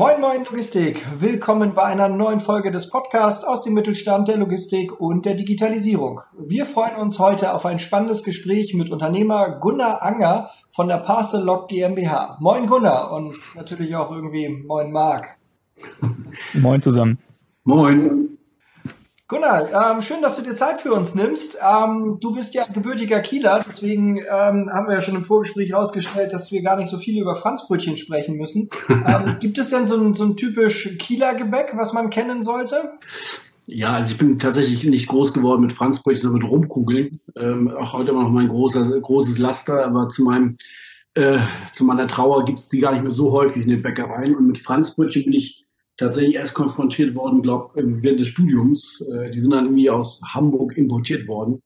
Moin Moin Logistik, willkommen bei einer neuen Folge des Podcasts aus dem Mittelstand der Logistik und der Digitalisierung. Wir freuen uns heute auf ein spannendes Gespräch mit Unternehmer Gunnar Anger von der Parcel Log GmbH. Moin Gunnar und natürlich auch irgendwie Moin Marc. Moin zusammen. Moin. Gunnar, ähm, schön, dass du dir Zeit für uns nimmst. Ähm, du bist ja gebürtiger Kieler, deswegen ähm, haben wir ja schon im Vorgespräch herausgestellt, dass wir gar nicht so viel über Franzbrötchen sprechen müssen. Ähm, gibt es denn so ein, so ein typisch Kieler Gebäck, was man kennen sollte? Ja, also ich bin tatsächlich nicht groß geworden mit Franzbrötchen, sondern mit Rumkugeln. Ähm, auch heute immer noch mein großer, großes Laster, aber zu meinem äh, zu meiner Trauer gibt es die gar nicht mehr so häufig in den Bäckereien. Und mit Franzbrötchen bin ich tatsächlich erst konfrontiert worden, glaube während des Studiums. Äh, die sind dann irgendwie aus Hamburg importiert worden.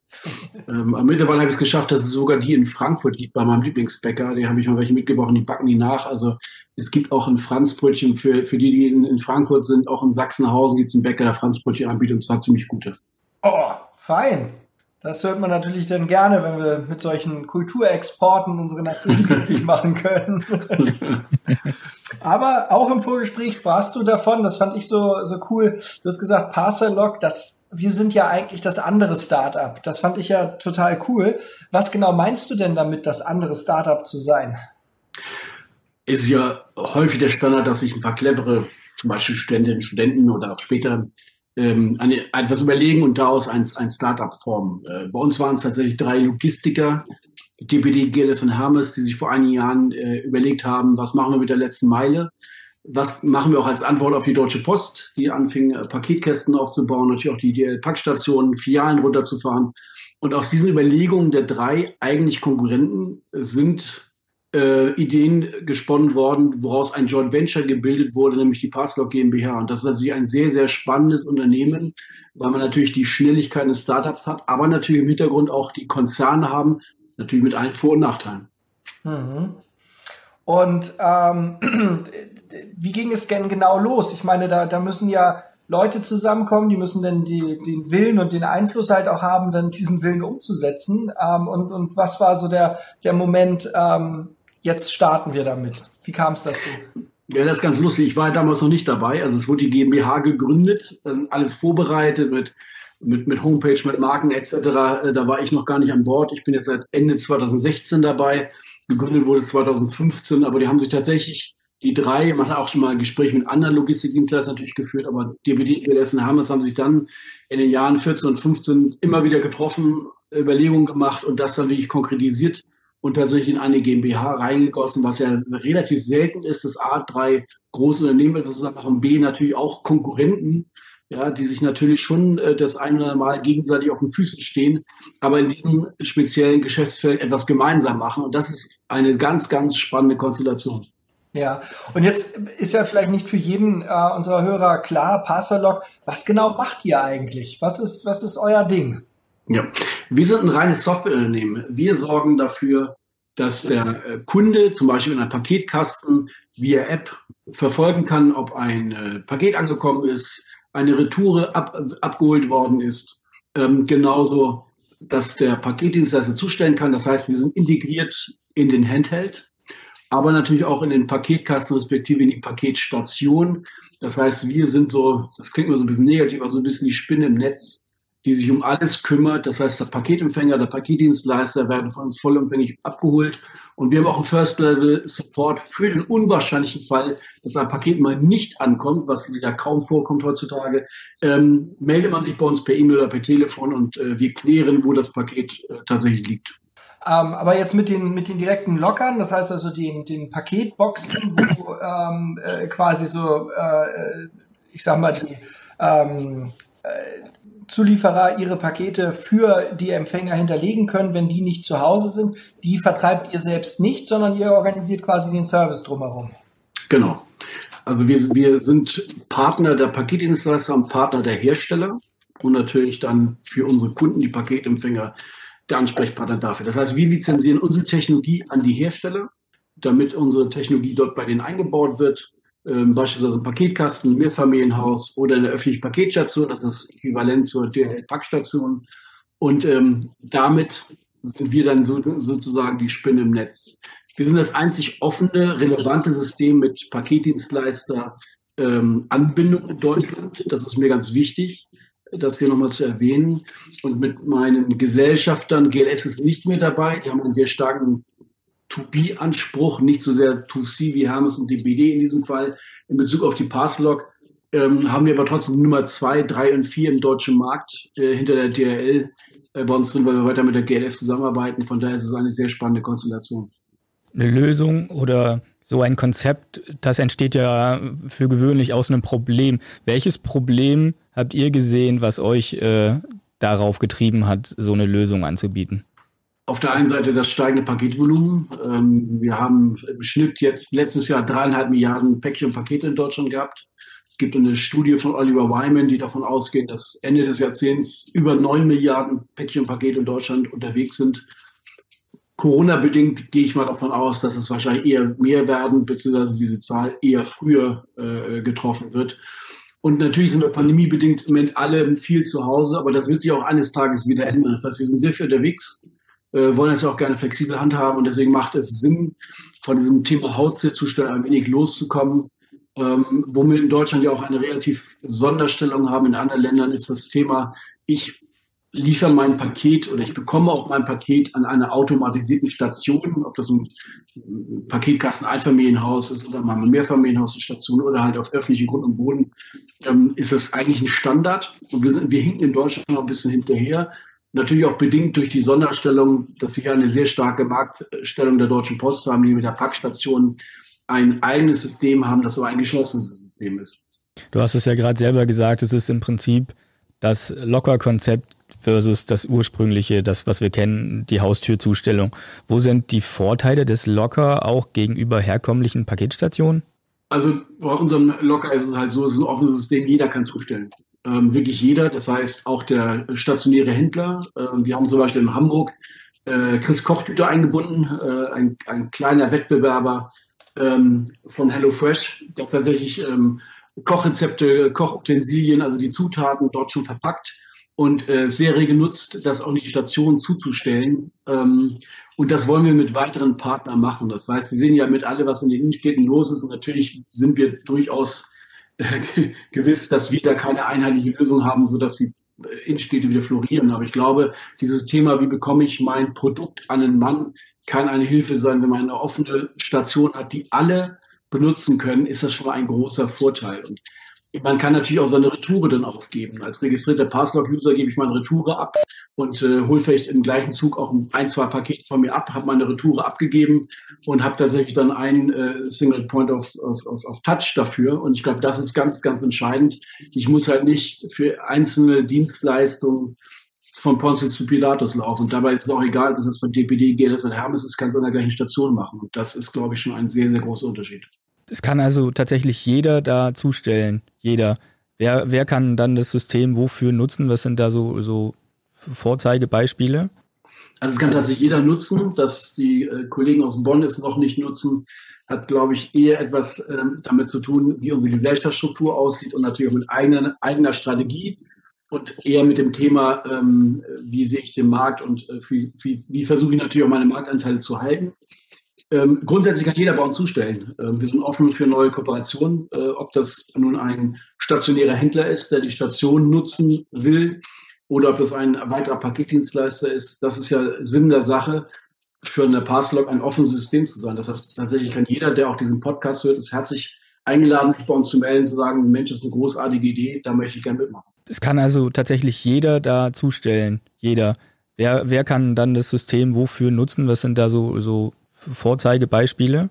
ähm, mittlerweile habe ich es geschafft, dass es sogar die in Frankfurt gibt, bei meinem Lieblingsbäcker. Die habe ich mal welche mitgebracht die backen die nach. Also es gibt auch ein Franzbrötchen für, für die, die in, in Frankfurt sind. Auch in Sachsenhausen gibt es einen Bäcker, der Franzbrötchen anbietet und zwar ziemlich gute. Oh, fein. Das hört man natürlich dann gerne, wenn wir mit solchen Kulturexporten unsere Nation glücklich machen können. Aber auch im Vorgespräch sprachst du davon, das fand ich so, so cool. Du hast gesagt, Parcelog, das, wir sind ja eigentlich das andere Startup. Das fand ich ja total cool. Was genau meinst du denn damit, das andere Startup zu sein? Ist ja häufig der Standard, dass sich ein paar clevere, zum Beispiel Studentinnen, Studenten oder auch später ähm, eine, etwas überlegen und daraus ein, ein Startup formen. Äh, bei uns waren es tatsächlich drei Logistiker, DPD, GLS und Hermes, die sich vor einigen Jahren äh, überlegt haben, was machen wir mit der letzten Meile? Was machen wir auch als Antwort auf die Deutsche Post, die anfing, äh, Paketkästen aufzubauen, natürlich auch die, die Packstationen, Filialen runterzufahren. Und aus diesen Überlegungen der drei eigentlich Konkurrenten sind äh, Ideen gesponnen worden, woraus ein Joint Venture gebildet wurde, nämlich die Passlock GmbH. Und das ist also ein sehr, sehr spannendes Unternehmen, weil man natürlich die Schnelligkeit des Startups hat, aber natürlich im Hintergrund auch die Konzerne haben, natürlich mit allen Vor- und Nachteilen. Mhm. Und ähm, wie ging es denn genau los? Ich meine, da, da müssen ja Leute zusammenkommen, die müssen dann die, den Willen und den Einfluss halt auch haben, dann diesen Willen umzusetzen. Ähm, und, und was war so der, der Moment, ähm, jetzt starten wir damit. Wie kam es dazu? Ja, das ist ganz lustig. Ich war damals noch nicht dabei. Also es wurde die GmbH gegründet, alles vorbereitet mit, mit, mit Homepage, mit Marken etc. Äh, da war ich noch gar nicht an Bord. Ich bin jetzt seit Ende 2016 dabei. Gegründet wurde 2015, aber die haben sich tatsächlich die drei, man hat auch schon mal ein Gespräch mit anderen Logistikdienstleistern natürlich geführt, aber DPD, GLS und Hermes haben sich dann in den Jahren 14 und 15 immer wieder getroffen, Überlegungen gemacht und das dann wirklich konkretisiert und tatsächlich in eine GmbH reingegossen, was ja relativ selten ist, dass A, drei große Unternehmen etwas machen, B, natürlich auch Konkurrenten, ja, die sich natürlich schon äh, das ein oder andere Mal gegenseitig auf den Füßen stehen, aber in diesem speziellen Geschäftsfeld etwas gemeinsam machen. Und das ist eine ganz, ganz spannende Konstellation. Ja, und jetzt ist ja vielleicht nicht für jeden äh, unserer Hörer klar, Parserlock, was genau macht ihr eigentlich? Was ist, was ist euer Ding? Ja, wir sind ein reines Softwareunternehmen. Wir sorgen dafür, dass der äh, Kunde zum Beispiel in einem Paketkasten via App verfolgen kann, ob ein äh, Paket angekommen ist, eine Retoure ab, abgeholt worden ist. Ähm, genauso, dass der Paketdienstleister zustellen kann. Das heißt, wir sind integriert in den Handheld, aber natürlich auch in den Paketkasten respektive in die Paketstation. Das heißt, wir sind so, das klingt nur so ein bisschen negativ, aber so ein bisschen die Spinne im Netz die sich um alles kümmert. Das heißt, der Paketempfänger, der Paketdienstleister werden von uns vollumfänglich abgeholt. Und wir haben auch einen First-Level-Support für den unwahrscheinlichen Fall, dass ein Paket mal nicht ankommt, was ja kaum vorkommt heutzutage. Ähm, meldet man sich bei uns per E-Mail oder per Telefon und äh, wir klären, wo das Paket äh, tatsächlich liegt. Ähm, aber jetzt mit den, mit den direkten Lockern, das heißt also den, den Paketboxen, wo ähm, äh, quasi so, äh, ich sag mal, die ähm, äh, Zulieferer ihre Pakete für die Empfänger hinterlegen können, wenn die nicht zu Hause sind. Die vertreibt ihr selbst nicht, sondern ihr organisiert quasi den Service drumherum. Genau. Also wir, wir sind Partner der Paketdienstleister und Partner der Hersteller und natürlich dann für unsere Kunden, die Paketempfänger, der Ansprechpartner dafür. Das heißt, wir lizenzieren unsere Technologie an die Hersteller, damit unsere Technologie dort bei denen eingebaut wird ähm, beispielsweise Paketkasten, ein Mehrfamilienhaus oder eine öffentliche Paketstation, das ist äquivalent zur DHL-Packstation. Und ähm, damit sind wir dann so, sozusagen die Spinne im Netz. Wir sind das einzig offene, relevante System mit Paketdienstleister ähm, in Deutschland. Das ist mir ganz wichtig, das hier nochmal zu erwähnen. Und mit meinen Gesellschaftern, GLS ist nicht mehr dabei, die haben einen sehr starken To-B-Anspruch, nicht so sehr To-C wie Hermes und DBD in diesem Fall. In Bezug auf die Passlog ähm, haben wir aber trotzdem Nummer zwei, drei und vier im deutschen Markt äh, hinter der DRL äh, bei uns drin, weil wir weiter mit der GLS zusammenarbeiten. Von daher ist es eine sehr spannende Konstellation. Eine Lösung oder so ein Konzept, das entsteht ja für gewöhnlich aus einem Problem. Welches Problem habt ihr gesehen, was euch äh, darauf getrieben hat, so eine Lösung anzubieten? Auf der einen Seite das steigende Paketvolumen. Ähm, wir haben im Schnitt jetzt letztes Jahr dreieinhalb Milliarden Päckchen und Pakete in Deutschland gehabt. Es gibt eine Studie von Oliver Wyman, die davon ausgeht, dass Ende des Jahrzehnts über neun Milliarden Päckchen und Pakete in Deutschland unterwegs sind. Corona-bedingt gehe ich mal davon aus, dass es wahrscheinlich eher mehr werden, beziehungsweise diese Zahl eher früher äh, getroffen wird. Und natürlich sind wir pandemiebedingt im Moment alle viel zu Hause, aber das wird sich auch eines Tages wieder ändern. Das heißt, wir sind sehr viel unterwegs, äh, wollen es auch gerne flexibel handhaben und deswegen macht es Sinn, von diesem Thema Haustierzustand ein wenig loszukommen. Ähm, wir in Deutschland ja auch eine relativ Sonderstellung haben. In anderen Ländern ist das Thema, ich liefere mein Paket oder ich bekomme auch mein Paket an einer automatisierten Station, ob das ein Paketkasten Einfamilienhaus ist oder mal ein Mehrfamilienhaus Station oder halt auf öffentlichen Grund und Boden, ähm, ist das eigentlich ein Standard. Und wir, sind, wir hinken in Deutschland noch ein bisschen hinterher. Natürlich auch bedingt durch die Sonderstellung, dass wir eine sehr starke Marktstellung der Deutschen Post haben, die mit der Packstation ein eigenes System haben, das aber ein geschlossenes System ist. Du hast es ja gerade selber gesagt, es ist im Prinzip das Locker-Konzept versus das ursprüngliche, das, was wir kennen, die Haustürzustellung. Wo sind die Vorteile des Locker auch gegenüber herkömmlichen Paketstationen? Also bei unserem Locker ist es halt so, es ist ein offenes System, jeder kann zustellen ähm, wirklich jeder, das heißt auch der stationäre Händler. Äh, wir haben zum Beispiel in Hamburg äh, Chris Kochtüter eingebunden, äh, ein, ein kleiner Wettbewerber ähm, von HelloFresh, der tatsächlich ähm, Kochrezepte, Kochutensilien, also die Zutaten dort schon verpackt und äh, sehr rege das auch in die Station zuzustellen. Ähm, und das wollen wir mit weiteren Partnern machen. Das heißt, wir sehen ja mit alle, was in den Innenstädten los ist. Und natürlich sind wir durchaus gewiss, dass wir da keine einheitliche Lösung haben, so dass die Innenstädte wieder florieren. Aber ich glaube, dieses Thema, wie bekomme ich mein Produkt an einen Mann, kann eine Hilfe sein, wenn man eine offene Station hat, die alle benutzen können, ist das schon mal ein großer Vorteil. Und man kann natürlich auch seine Retoure dann aufgeben. Als registrierter Passlog-User gebe ich meine Retoure ab und äh, hole vielleicht im gleichen Zug auch ein, zwei Pakete von mir ab, habe meine Retoure abgegeben und habe tatsächlich dann ein äh, Single Point of, of, of, of Touch dafür. Und ich glaube, das ist ganz, ganz entscheidend. Ich muss halt nicht für einzelne Dienstleistungen von Pontius zu Pilatus laufen. Und dabei ist es auch egal, ob es von DPD, GLS oder Hermes ist, kann es an der gleichen Station machen. Und das ist, glaube ich, schon ein sehr, sehr großer Unterschied. Es kann also tatsächlich jeder da zustellen. Jeder. Wer, wer kann dann das System wofür nutzen? Was sind da so, so Vorzeigebeispiele? Also es kann tatsächlich jeder nutzen. Dass die äh, Kollegen aus Bonn es noch nicht nutzen, hat, glaube ich, eher etwas äh, damit zu tun, wie unsere Gesellschaftsstruktur aussieht und natürlich auch mit eigener, eigener Strategie und eher mit dem Thema, ähm, wie sehe ich den Markt und äh, wie, wie, wie versuche ich natürlich auch meine Marktanteile zu halten. Ähm, grundsätzlich kann jeder bei uns zustellen. Ähm, wir sind offen für neue Kooperationen, äh, ob das nun ein stationärer Händler ist, der die Station nutzen will, oder ob das ein weiterer Paketdienstleister ist. Das ist ja Sinn der Sache, für eine Passlog ein offenes System zu sein. Das heißt, tatsächlich kann jeder, der auch diesen Podcast hört, ist herzlich eingeladen, sich bei uns zu melden, zu sagen, Mensch, das ist eine großartige Idee, da möchte ich gerne mitmachen. Es kann also tatsächlich jeder da zustellen. Jeder. Wer, wer kann dann das System wofür nutzen? Was sind da so, so Vorzeigebeispiele?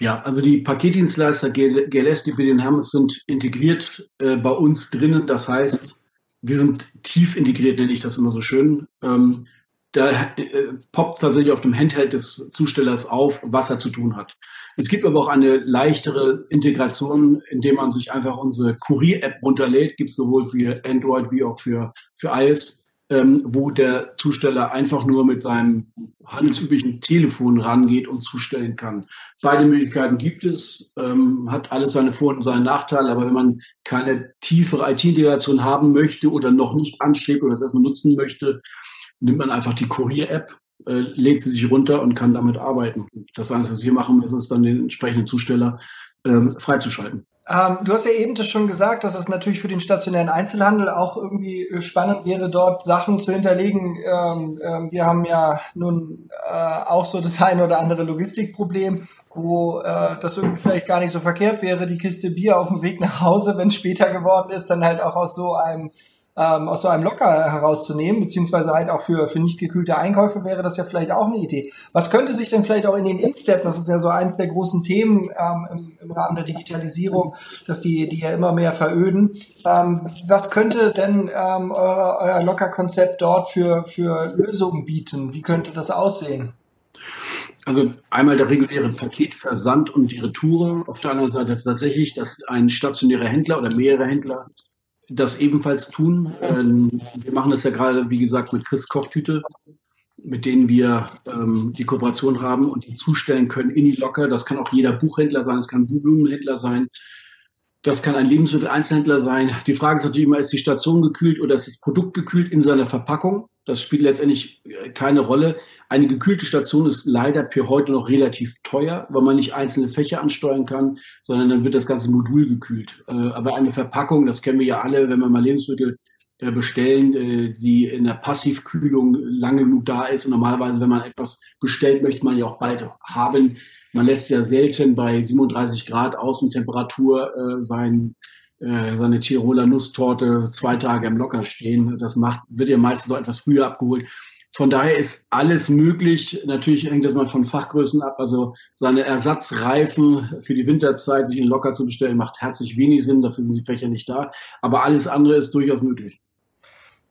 Ja, also die Paketdienstleister GLS, die den Hermes sind integriert äh, bei uns drinnen. Das heißt, die sind tief integriert, nenne ich das immer so schön. Ähm, da äh, poppt tatsächlich auf dem Handheld des Zustellers auf, was er zu tun hat. Es gibt aber auch eine leichtere Integration, indem man sich einfach unsere Kurier-App runterlädt. Gibt es sowohl für Android wie auch für, für iOS ähm, wo der Zusteller einfach nur mit seinem handelsüblichen Telefon rangeht und zustellen kann. Beide Möglichkeiten gibt es, ähm, hat alles seine Vor- und seine Nachteile, aber wenn man keine tiefere IT-Integration haben möchte oder noch nicht anstrebt oder das erstmal nutzen möchte, nimmt man einfach die Kurier-App äh, lädt sie sich runter und kann damit arbeiten. Das Einzige, was wir machen ist dann den entsprechenden Zusteller ähm, freizuschalten. Ähm, du hast ja eben das schon gesagt, dass das natürlich für den stationären Einzelhandel auch irgendwie spannend wäre, dort Sachen zu hinterlegen. Ähm, ähm, wir haben ja nun äh, auch so das ein oder andere Logistikproblem, wo äh, das irgendwie vielleicht gar nicht so verkehrt wäre, die Kiste Bier auf dem Weg nach Hause, wenn es später geworden ist, dann halt auch aus so einem ähm, aus so einem Locker herauszunehmen, beziehungsweise halt auch für, für nicht gekühlte Einkäufe wäre das ja vielleicht auch eine Idee. Was könnte sich denn vielleicht auch in den Insteps, das ist ja so eins der großen Themen ähm, im, im Rahmen der Digitalisierung, dass die, die ja immer mehr veröden, ähm, was könnte denn ähm, euer, euer Locker-Konzept dort für, für Lösungen bieten? Wie könnte das aussehen? Also einmal der reguläre Paketversand und die Retoure. Auf der anderen Seite tatsächlich, dass ein stationärer Händler oder mehrere Händler das ebenfalls tun. Ähm, wir machen das ja gerade, wie gesagt, mit Chris Kochtüte, mit denen wir ähm, die Kooperation haben und die zustellen können in die Locker. Das kann auch jeder Buchhändler sein, das kann Blumenhändler sein, das kann ein Lebensmitteleinzelhändler sein. Die Frage ist natürlich immer, ist die Station gekühlt oder ist das Produkt gekühlt in seiner Verpackung? Das spielt letztendlich äh, keine Rolle. Eine gekühlte Station ist leider per heute noch relativ teuer, weil man nicht einzelne Fächer ansteuern kann, sondern dann wird das ganze Modul gekühlt. Äh, aber eine Verpackung, das kennen wir ja alle, wenn wir mal Lebensmittel äh, bestellen, die in der Passivkühlung lange genug da ist. Und normalerweise, wenn man etwas bestellt, möchte man ja auch bald haben. Man lässt ja selten bei 37 Grad Außentemperatur sein äh, seine Tiroler Nusstorte zwei Tage im Locker stehen. Das macht, wird ja meistens noch etwas früher abgeholt. Von daher ist alles möglich. Natürlich hängt das mal von Fachgrößen ab. Also seine Ersatzreifen für die Winterzeit sich in Locker zu bestellen, macht herzlich wenig Sinn. Dafür sind die Fächer nicht da. Aber alles andere ist durchaus möglich.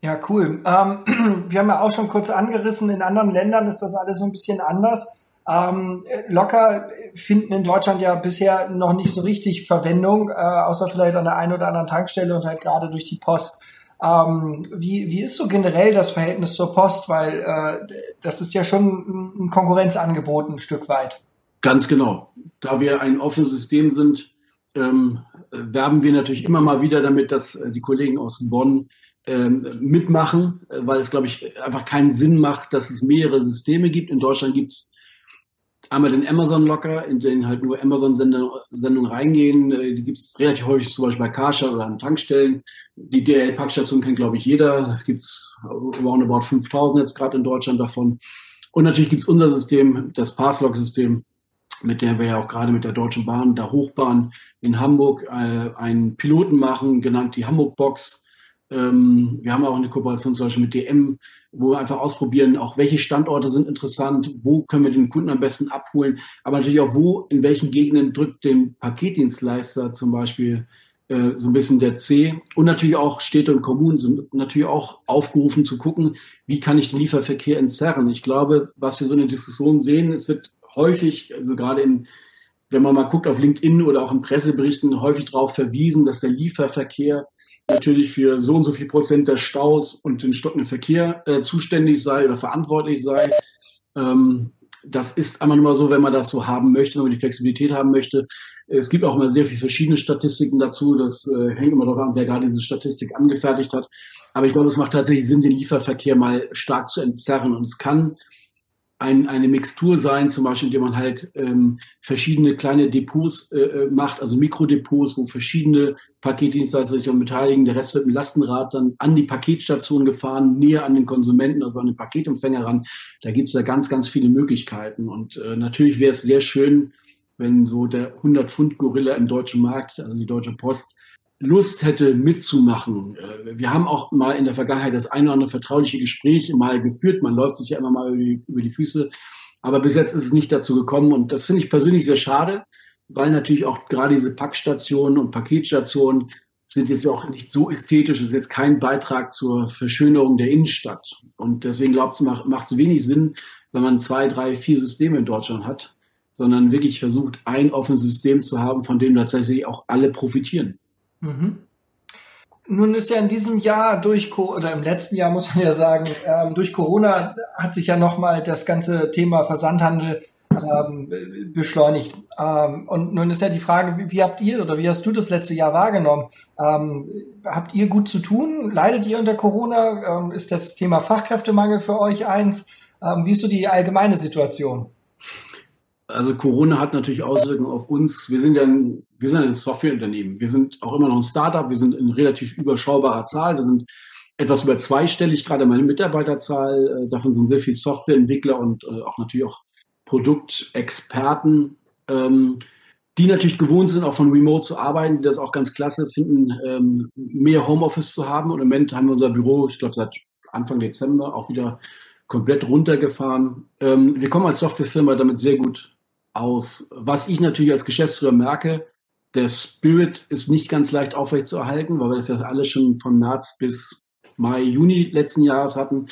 Ja, cool. Ähm, wir haben ja auch schon kurz angerissen, in anderen Ländern ist das alles so ein bisschen anders. Ähm, locker finden in Deutschland ja bisher noch nicht so richtig Verwendung, äh, außer vielleicht an der einen oder anderen Tankstelle und halt gerade durch die Post. Ähm, wie, wie ist so generell das Verhältnis zur Post? Weil äh, das ist ja schon ein Konkurrenzangebot ein Stück weit. Ganz genau. Da wir ein offenes System sind, ähm, werben wir natürlich immer mal wieder damit, dass äh, die Kollegen aus Bonn ähm, mitmachen, äh, weil es, glaube ich, einfach keinen Sinn macht, dass es mehrere Systeme gibt. In Deutschland gibt es einmal den Amazon-Locker, in den halt nur Amazon-Sendungen reingehen. Äh, die gibt es relativ häufig zum Beispiel bei Karscha oder an Tankstellen. Die DL-Packstation kennt, glaube ich, jeder. Da gibt es roundabout 5000 jetzt gerade in Deutschland davon. Und natürlich gibt es unser System, das Passlog-System, mit der wir ja auch gerade mit der Deutschen Bahn, der Hochbahn in Hamburg, äh, einen Piloten machen, genannt die Hamburg-Box ähm, wir haben auch eine Kooperation zum Beispiel mit DM, wo wir einfach ausprobieren, auch welche Standorte sind interessant, wo können wir den Kunden am besten abholen, aber natürlich auch wo, in welchen Gegenden drückt den Paketdienstleister zum Beispiel äh, so ein bisschen der C. Und natürlich auch Städte und Kommunen sind natürlich auch aufgerufen zu gucken, wie kann ich den Lieferverkehr entzerren. Ich glaube, was wir so in der Diskussion sehen, es wird häufig, also gerade in wenn man mal guckt auf LinkedIn oder auch in Presseberichten, häufig darauf verwiesen, dass der Lieferverkehr natürlich für so und so viel Prozent des Staus und den stockenden Verkehr äh, zuständig sei oder verantwortlich sei. Ähm, das ist einmal nur so, wenn man das so haben möchte, wenn man die Flexibilität haben möchte. Es gibt auch immer sehr viele verschiedene Statistiken dazu. Das äh, hängt immer darauf an, wer gerade diese Statistik angefertigt hat. Aber ich glaube, es macht tatsächlich Sinn, den Lieferverkehr mal stark zu entzerren. Und es kann ein, eine Mixtur sein, zum Beispiel, indem man halt ähm, verschiedene kleine Depots äh, äh, macht, also Mikrodepots, wo verschiedene Paketdienstleister sich beteiligen. Der Rest wird mit Lastenrad dann an die Paketstation gefahren, näher an den Konsumenten, also an den Paketempfänger ran. Da gibt es ja ganz, ganz viele Möglichkeiten. Und äh, natürlich wäre es sehr schön, wenn so der 100-Pfund-Gorilla im deutschen Markt, also die Deutsche Post, Lust hätte mitzumachen. Äh, wir haben auch mal in der Vergangenheit das eine oder andere vertrauliche Gespräch mal geführt. Man läuft sich ja immer mal über die, über die Füße. Aber bis jetzt ist es nicht dazu gekommen. Und das finde ich persönlich sehr schade, weil natürlich auch gerade diese Packstationen und Paketstationen sind jetzt auch nicht so ästhetisch. Es ist jetzt kein Beitrag zur Verschönerung der Innenstadt. Und deswegen glaube ich, macht es wenig Sinn, wenn man zwei, drei, vier Systeme in Deutschland hat, sondern wirklich versucht, ein offenes System zu haben, von dem tatsächlich auch alle profitieren. Mhm. Nun ist ja in diesem Jahr durch oder im letzten Jahr muss man ja sagen, ähm, durch Corona hat sich ja nochmal das ganze Thema Versandhandel ähm, beschleunigt. Ähm, und nun ist ja die Frage, wie, habt ihr oder wie hast du das letzte Jahr wahrgenommen? Ähm, habt ihr gut zu tun? Leidet ihr unter Corona? Ähm, ist das Thema Fachkräftemangel für euch eins? Ähm, wie ist so die allgemeine Situation? Also Corona hat natürlich Auswirkungen auf uns. Wir sind ja ein, wir sind ein Softwareunternehmen. Wir sind auch immer noch ein Startup. Wir sind in relativ überschaubarer Zahl. Wir sind etwas über zweistellig, gerade meine Mitarbeiterzahl. Äh, davon sind sehr viele Softwareentwickler und äh, auch natürlich auch Produktexperten, ähm, die natürlich gewohnt sind, auch von Remote zu arbeiten, die das auch ganz klasse finden, ähm, mehr Homeoffice zu haben. Und im Moment haben wir unser Büro, ich glaube, seit Anfang Dezember auch wieder komplett runtergefahren. Ähm, wir kommen als Softwarefirma damit sehr gut aus. Was ich natürlich als Geschäftsführer merke, der Spirit ist nicht ganz leicht aufrechtzuerhalten, weil wir das ja alles schon von März bis Mai, Juni letzten Jahres hatten.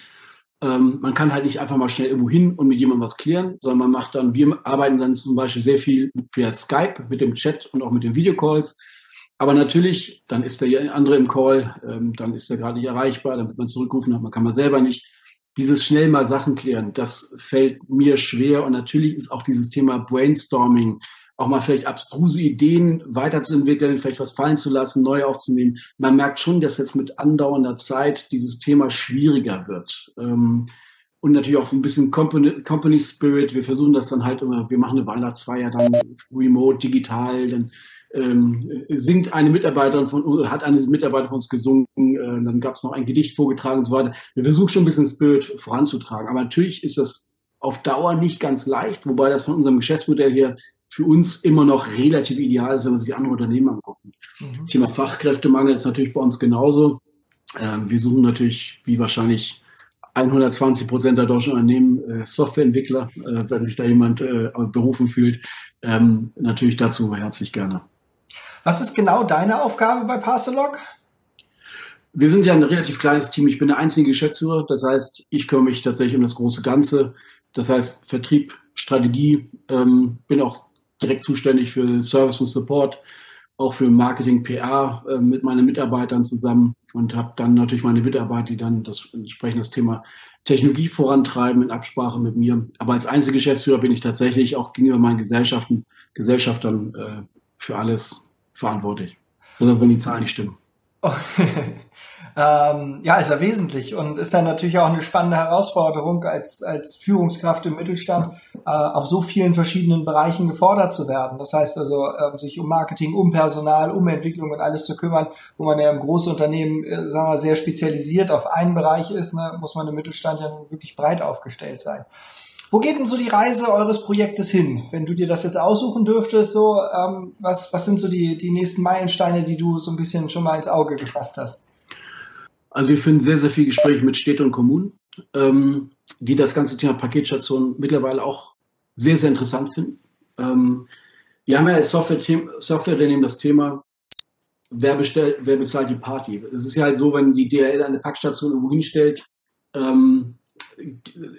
Ähm, man kann halt nicht einfach mal schnell irgendwo hin und mit jemandem was klären, sondern man macht dann, wir arbeiten dann zum Beispiel sehr viel via Skype mit dem Chat und auch mit den Videocalls. Aber natürlich, dann ist der andere im Call, ähm, dann ist er gerade nicht erreichbar, dann wird man zurückrufen, man kann man selber nicht. Dieses schnell mal Sachen klären, das fällt mir schwer. Und natürlich ist auch dieses Thema Brainstorming, auch mal vielleicht abstruse Ideen weiterzuentwickeln, vielleicht was fallen zu lassen, neu aufzunehmen. Man merkt schon, dass jetzt mit andauernder Zeit dieses Thema schwieriger wird. Ähm, und natürlich auch ein bisschen Company, Company Spirit. Wir versuchen das dann halt immer, wir machen eine Weihnachtsfeier dann remote, digital, dann ähm, singt eine Mitarbeiterin von uns, hat eine Mitarbeiter von uns gesungen, äh, dann gab es noch ein Gedicht vorgetragen und so weiter. Wir versuchen schon ein bisschen Spirit voranzutragen. Aber natürlich ist das auf Dauer nicht ganz leicht, wobei das von unserem Geschäftsmodell her für uns immer noch relativ ideal ist, wenn man sich andere Unternehmen anguckt. Mhm. Thema Fachkräftemangel ist natürlich bei uns genauso. Ähm, wir suchen natürlich, wie wahrscheinlich 120 Prozent der deutschen Unternehmen äh, Softwareentwickler, äh, wenn sich da jemand äh, berufen fühlt. Ähm, natürlich dazu herzlich gerne. Was ist genau deine Aufgabe bei Parcelog? Wir sind ja ein relativ kleines Team. Ich bin der einzige Geschäftsführer. Das heißt, ich kümmere mich tatsächlich um das große Ganze. Das heißt, Vertrieb, Strategie, ähm, bin auch direkt zuständig für Service und Support, auch für Marketing, PR äh, mit meinen Mitarbeitern zusammen und habe dann natürlich meine Mitarbeiter, die dann das entsprechende das Thema Technologie vorantreiben in Absprache mit mir. Aber als Einzelgeschäftsführer bin ich tatsächlich auch gegenüber meinen Gesellschaften, Gesellschaftern äh, für alles verantwortlich. Besonders wenn die Zahlen nicht stimmen. Okay. Ähm, ja, ist ja wesentlich und ist ja natürlich auch eine spannende Herausforderung, als, als Führungskraft im Mittelstand äh, auf so vielen verschiedenen Bereichen gefordert zu werden. Das heißt also, äh, sich um Marketing, um Personal, um Entwicklung und alles zu kümmern, wo man ja im Großunternehmen, äh, sagen wir, sehr spezialisiert auf einen Bereich ist, ne, muss man im Mittelstand ja wirklich breit aufgestellt sein. Wo geht denn so die Reise eures Projektes hin? Wenn du dir das jetzt aussuchen dürftest, so ähm, was, was sind so die, die nächsten Meilensteine, die du so ein bisschen schon mal ins Auge gefasst hast? Also wir finden sehr, sehr viel Gespräche mit Städten und Kommunen, ähm, die das ganze Thema Paketstation mittlerweile auch sehr, sehr interessant finden. Ähm, wir haben ja als Software-Unternehmen Software das Thema, wer, bestellt, wer bezahlt die Party. Es ist ja halt so, wenn die DHL eine Packstation irgendwo hinstellt, ähm,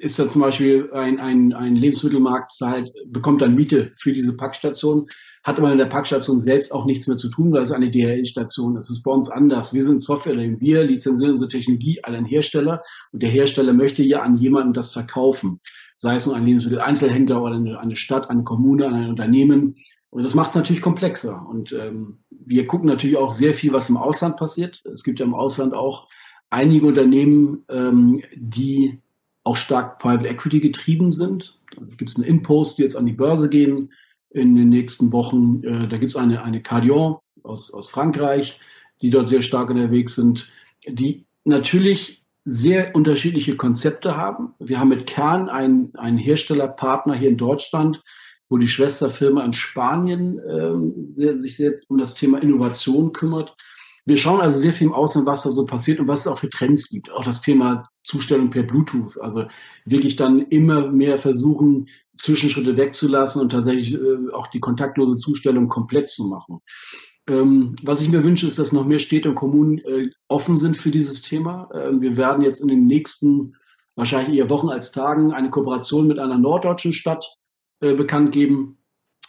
ist da zum Beispiel ein, ein, ein Lebensmittelmarkt, zahlt, bekommt dann Miete für diese Packstation, hat aber mit der Packstation selbst auch nichts mehr zu tun, weil es eine DHL-Station ist. Das ist bei uns anders. Wir sind Software, wir lizenzieren unsere Technologie an einen Hersteller und der Hersteller möchte ja an jemanden das verkaufen. Sei es nun ein Lebensmittel-Einzelhändler oder eine, eine Stadt, eine Kommune, ein Unternehmen. Und das macht es natürlich komplexer. Und ähm, wir gucken natürlich auch sehr viel, was im Ausland passiert. Es gibt ja im Ausland auch einige Unternehmen, ähm, die auch stark Private Equity getrieben sind. Es gibt eine Impost, die jetzt an die Börse gehen in den nächsten Wochen. Äh, da gibt es eine, eine Cardion aus, aus Frankreich, die dort sehr stark unterwegs sind, die natürlich sehr unterschiedliche Konzepte haben. Wir haben mit Kern einen, einen Herstellerpartner hier in Deutschland, wo die Schwesterfirma in Spanien äh, sehr, sich sehr um das Thema Innovation kümmert. Wir schauen also sehr viel im Ausland, was da so passiert und was es auch für Trends gibt. Auch das Thema Zustellung per Bluetooth. Also wirklich dann immer mehr versuchen, Zwischenschritte wegzulassen und tatsächlich äh, auch die kontaktlose Zustellung komplett zu machen. Ähm, was ich mir wünsche, ist, dass noch mehr Städte und Kommunen äh, offen sind für dieses Thema. Ähm, wir werden jetzt in den nächsten, wahrscheinlich eher Wochen als Tagen, eine Kooperation mit einer norddeutschen Stadt äh, bekannt geben,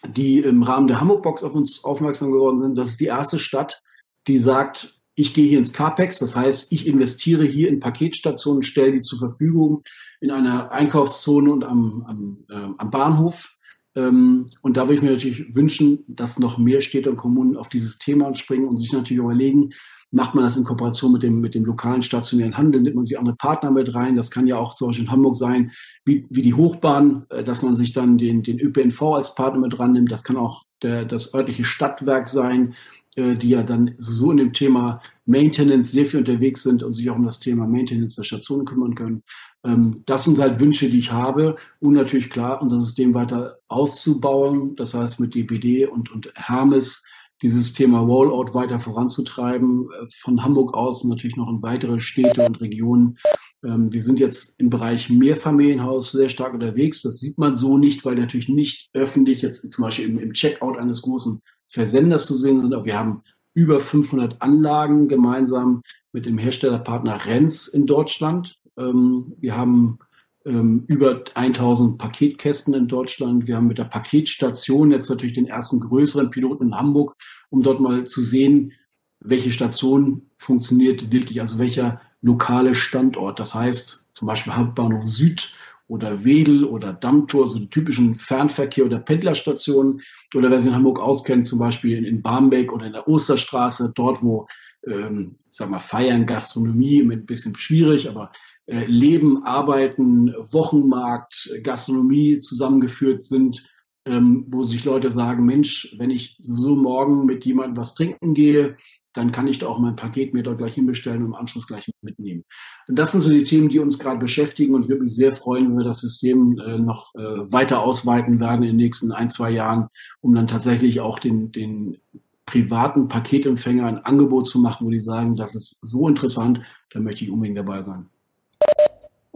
die im Rahmen der Hamburg Box auf uns aufmerksam geworden sind. Das ist die erste Stadt, die sagt, ich gehe hier ins CAPEX, das heißt, ich investiere hier in Paketstationen, stelle die zur Verfügung in einer Einkaufszone und am, am, äh, am Bahnhof. Ähm, und da würde ich mir natürlich wünschen, dass noch mehr Städte und Kommunen auf dieses Thema anspringen und sich natürlich überlegen, macht man das in Kooperation mit dem, mit dem lokalen stationären Handel, nimmt man sich andere Partner mit rein. Das kann ja auch zum Beispiel in Hamburg sein, wie, wie die Hochbahn, äh, dass man sich dann den, den ÖPNV als Partner mit rannimmt. Das kann auch der, das örtliche Stadtwerk sein, äh, die ja dann so in dem Thema Maintenance sehr viel unterwegs sind und sich auch um das Thema Maintenance der Station kümmern können. Ähm, das sind halt Wünsche, die ich habe. Und natürlich klar, unser System weiter auszubauen. Das heißt mit DPD und, und Hermes dieses Thema Rollout weiter voranzutreiben. Äh, von Hamburg aus natürlich noch in weitere Städte und Regionen. Ähm, wir sind jetzt im Bereich Mehrfamilienhaus sehr stark unterwegs. Das sieht man so nicht, weil natürlich nicht öffentlich jetzt zum Beispiel im, Checkout eines großen Versenders zu sehen sind. Aber wir haben über 500 Anlagen gemeinsam mit dem Herstellerpartner Renz in Deutschland. Ähm, wir haben ähm, über 1000 Paketkästen in Deutschland. Wir haben mit der Paketstation jetzt natürlich den ersten größeren Piloten in Hamburg, um dort mal zu sehen, welche Station funktioniert wirklich, also welcher lokale Standort. Das heißt zum Beispiel Hauptbahnhof Süd oder Wedel oder Dammtor, so die typischen Fernverkehr- oder Pendlerstationen. Oder wer sich in Hamburg auskennt, zum Beispiel in Barmbek oder in der Osterstraße, dort wo, ähm, sag mal, Feiern, Gastronomie, ein bisschen schwierig, aber Leben, Arbeiten, Wochenmarkt, Gastronomie zusammengeführt sind, ähm, wo sich Leute sagen, Mensch, wenn ich so morgen mit jemandem was trinken gehe, dann kann ich da auch mein Paket mir dort gleich hinbestellen und im Anschluss gleich mitnehmen. Und das sind so die Themen, die uns gerade beschäftigen und wirklich sehr freuen, wenn wir das System äh, noch äh, weiter ausweiten werden in den nächsten ein, zwei Jahren, um dann tatsächlich auch den, den privaten Paketempfänger ein Angebot zu machen, wo die sagen, das ist so interessant, da möchte ich unbedingt dabei sein.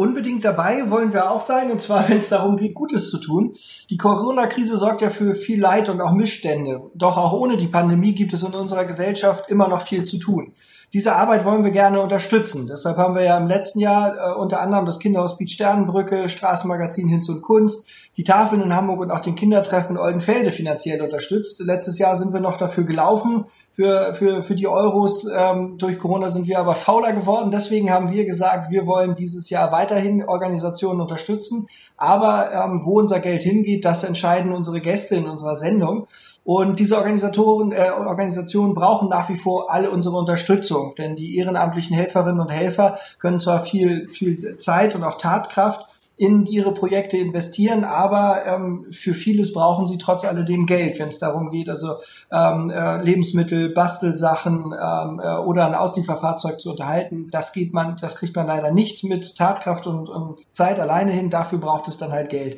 Unbedingt dabei wollen wir auch sein, und zwar, wenn es darum geht, Gutes zu tun. Die Corona-Krise sorgt ja für viel Leid und auch Missstände. Doch auch ohne die Pandemie gibt es in unserer Gesellschaft immer noch viel zu tun. Diese Arbeit wollen wir gerne unterstützen. Deshalb haben wir ja im letzten Jahr äh, unter anderem das Kinderhospiz Sternenbrücke, Straßenmagazin Hinz und Kunst, die Tafeln in Hamburg und auch den Kindertreffen Oldenfelde finanziell unterstützt. Letztes Jahr sind wir noch dafür gelaufen, für, für, für die Euros. Ähm, durch Corona sind wir aber fauler geworden. Deswegen haben wir gesagt, wir wollen dieses Jahr weiterhin Organisationen unterstützen. Aber ähm, wo unser Geld hingeht, das entscheiden unsere Gäste in unserer Sendung. Und diese Organisatoren, äh, Organisationen brauchen nach wie vor alle unsere Unterstützung, denn die ehrenamtlichen Helferinnen und Helfer können zwar viel, viel Zeit und auch Tatkraft in ihre Projekte investieren, aber ähm, für vieles brauchen sie trotz alledem Geld, wenn es darum geht, also ähm, äh, Lebensmittel, Bastelsachen ähm, äh, oder ein Auslieferfahrzeug zu unterhalten. Das geht man, das kriegt man leider nicht mit Tatkraft und, und Zeit alleine hin. Dafür braucht es dann halt Geld.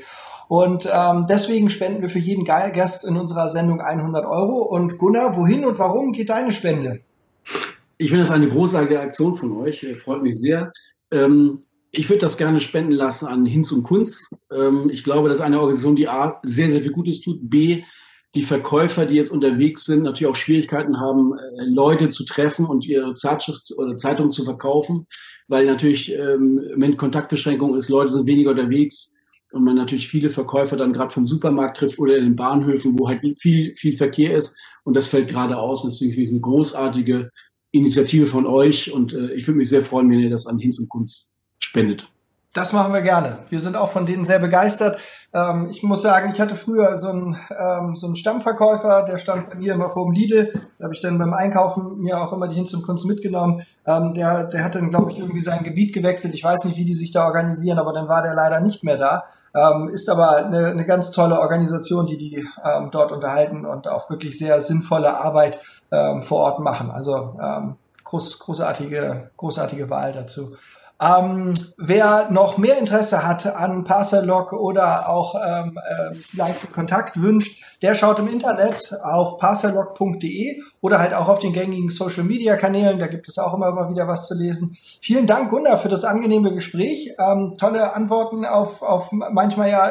Und ähm, deswegen spenden wir für jeden Gast in unserer Sendung 100 Euro. Und Gunnar, wohin und warum geht deine Spende? Ich finde das eine großartige Aktion von euch. Freut mich sehr. Ähm, ich würde das gerne spenden lassen an Hinz und Kunst. Ähm, ich glaube, das ist eine Organisation, die A, sehr, sehr viel Gutes tut. B, die Verkäufer, die jetzt unterwegs sind, natürlich auch Schwierigkeiten haben, äh, Leute zu treffen und ihre Zeitschrift oder Zeitung zu verkaufen, weil natürlich ähm, wenn Kontaktbeschränkung ist, Leute sind weniger unterwegs und man natürlich viele Verkäufer dann gerade vom Supermarkt trifft oder in den Bahnhöfen, wo halt viel, viel Verkehr ist und das fällt gerade aus. Deswegen finde ich eine großartige Initiative von euch und äh, ich würde mich sehr freuen, wenn ihr das an Hinz und Kunst spendet. Das machen wir gerne. Wir sind auch von denen sehr begeistert. Ähm, ich muss sagen, ich hatte früher so einen, ähm, so einen Stammverkäufer, der stand bei mir immer vor dem Lidl. Da habe ich dann beim Einkaufen mir auch immer die Hin zum Kunst mitgenommen. Ähm, der, der hat dann, glaube ich, irgendwie sein Gebiet gewechselt. Ich weiß nicht, wie die sich da organisieren, aber dann war der leider nicht mehr da. Ähm, ist aber eine, eine ganz tolle Organisation, die die ähm, dort unterhalten und auch wirklich sehr sinnvolle Arbeit ähm, vor Ort machen. Also ähm, groß, großartige, großartige Wahl dazu. Ähm, wer noch mehr Interesse hat an Parcellock oder auch ähm, äh, vielleicht Kontakt wünscht, der schaut im Internet auf parcellock.de oder halt auch auf den gängigen Social Media Kanälen. Da gibt es auch immer mal wieder was zu lesen. Vielen Dank, Gunnar, für das angenehme Gespräch. Ähm, tolle Antworten auf, auf manchmal ja